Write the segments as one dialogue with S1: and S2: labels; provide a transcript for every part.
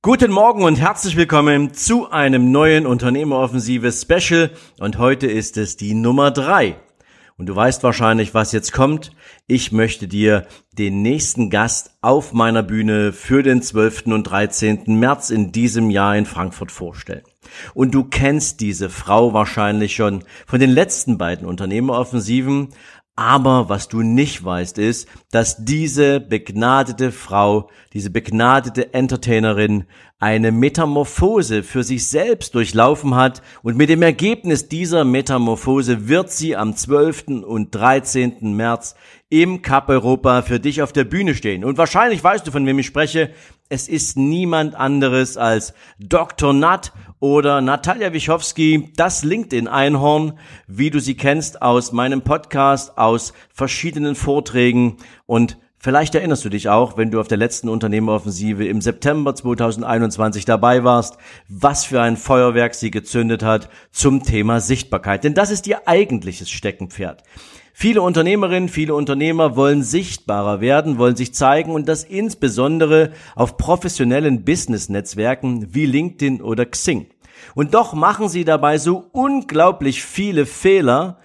S1: Guten Morgen und herzlich willkommen zu einem neuen Unternehmeroffensive Special und heute ist es die Nummer drei. Und du weißt wahrscheinlich, was jetzt kommt. Ich möchte dir den nächsten Gast auf meiner Bühne für den 12. und 13. März in diesem Jahr in Frankfurt vorstellen. Und du kennst diese Frau wahrscheinlich schon von den letzten beiden Unternehmeroffensiven, aber was du nicht weißt, ist, dass diese begnadete Frau, diese begnadete Entertainerin eine Metamorphose für sich selbst durchlaufen hat und mit dem Ergebnis dieser Metamorphose wird sie am 12. und 13. März im Cup Europa für dich auf der Bühne stehen. Und wahrscheinlich weißt du, von wem ich spreche. Es ist niemand anderes als Dr. Nat oder Natalia Wichowski, das LinkedIn-Einhorn, wie du sie kennst aus meinem Podcast, aus verschiedenen Vorträgen und Vielleicht erinnerst du dich auch, wenn du auf der letzten Unternehmeroffensive im September 2021 dabei warst, was für ein Feuerwerk sie gezündet hat zum Thema Sichtbarkeit. Denn das ist ihr eigentliches Steckenpferd. Viele Unternehmerinnen, viele Unternehmer wollen sichtbarer werden, wollen sich zeigen und das insbesondere auf professionellen Business-Netzwerken wie LinkedIn oder Xing. Und doch machen sie dabei so unglaublich viele Fehler,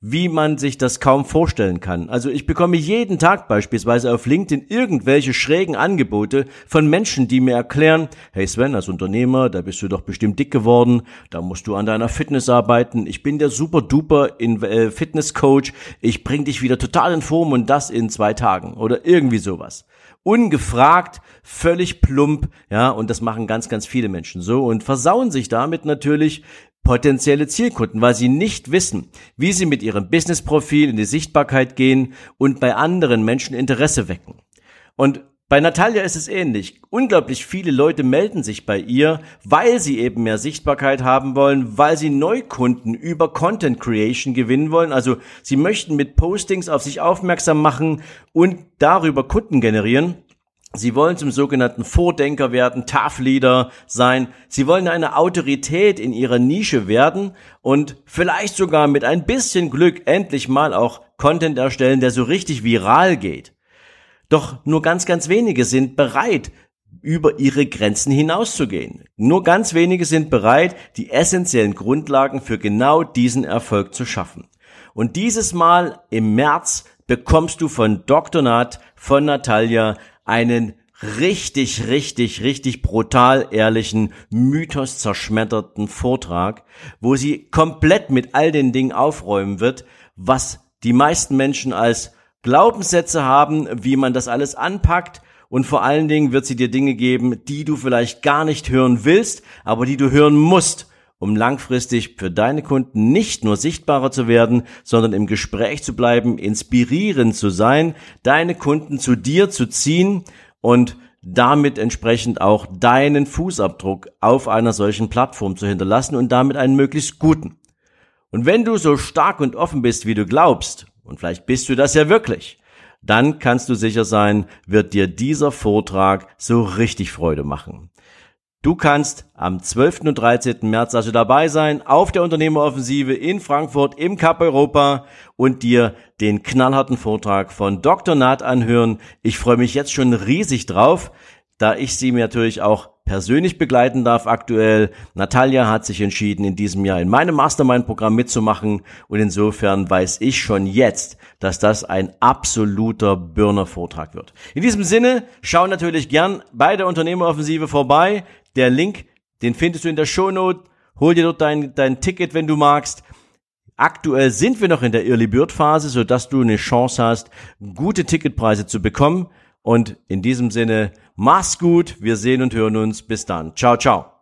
S1: wie man sich das kaum vorstellen kann. Also ich bekomme jeden Tag beispielsweise auf LinkedIn irgendwelche schrägen Angebote von Menschen, die mir erklären, hey Sven, als Unternehmer, da bist du doch bestimmt dick geworden, da musst du an deiner Fitness arbeiten, ich bin der super duper äh, Fitness Coach, ich bring dich wieder total in Form und das in zwei Tagen oder irgendwie sowas ungefragt, völlig plump, ja, und das machen ganz, ganz viele Menschen so und versauen sich damit natürlich potenzielle Zielkunden, weil sie nicht wissen, wie sie mit ihrem Businessprofil in die Sichtbarkeit gehen und bei anderen Menschen Interesse wecken. Und bei Natalia ist es ähnlich. Unglaublich viele Leute melden sich bei ihr, weil sie eben mehr Sichtbarkeit haben wollen, weil sie Neukunden über Content Creation gewinnen wollen. Also sie möchten mit Postings auf sich aufmerksam machen und darüber Kunden generieren. Sie wollen zum sogenannten Vordenker werden, Tough Leader sein. Sie wollen eine Autorität in ihrer Nische werden und vielleicht sogar mit ein bisschen Glück endlich mal auch Content erstellen, der so richtig viral geht. Doch nur ganz, ganz wenige sind bereit, über ihre Grenzen hinauszugehen. Nur ganz wenige sind bereit, die essentiellen Grundlagen für genau diesen Erfolg zu schaffen. Und dieses Mal im März bekommst du von Dr. Nat, von Natalia einen richtig, richtig, richtig brutal ehrlichen, mythos zerschmetterten Vortrag, wo sie komplett mit all den Dingen aufräumen wird, was die meisten Menschen als Glaubenssätze haben, wie man das alles anpackt. Und vor allen Dingen wird sie dir Dinge geben, die du vielleicht gar nicht hören willst, aber die du hören musst, um langfristig für deine Kunden nicht nur sichtbarer zu werden, sondern im Gespräch zu bleiben, inspirierend zu sein, deine Kunden zu dir zu ziehen und damit entsprechend auch deinen Fußabdruck auf einer solchen Plattform zu hinterlassen und damit einen möglichst guten. Und wenn du so stark und offen bist, wie du glaubst, und vielleicht bist du das ja wirklich, dann kannst du sicher sein, wird dir dieser Vortrag so richtig Freude machen. Du kannst am 12. und 13. März also dabei sein auf der Unternehmeroffensive in Frankfurt im Cup Europa und dir den knallharten Vortrag von Dr. Naht anhören. Ich freue mich jetzt schon riesig drauf, da ich sie mir natürlich auch persönlich begleiten darf aktuell. Natalia hat sich entschieden, in diesem Jahr in meinem Mastermind-Programm mitzumachen und insofern weiß ich schon jetzt, dass das ein absoluter Burner-Vortrag wird. In diesem Sinne, schau natürlich gern bei der Unternehmeroffensive vorbei. Der Link, den findest du in der Shownote. Hol dir dort dein, dein Ticket, wenn du magst. Aktuell sind wir noch in der Early Bird Phase, sodass du eine Chance hast, gute Ticketpreise zu bekommen. Und in diesem Sinne, mach's gut. Wir sehen und hören uns. Bis dann. Ciao, ciao.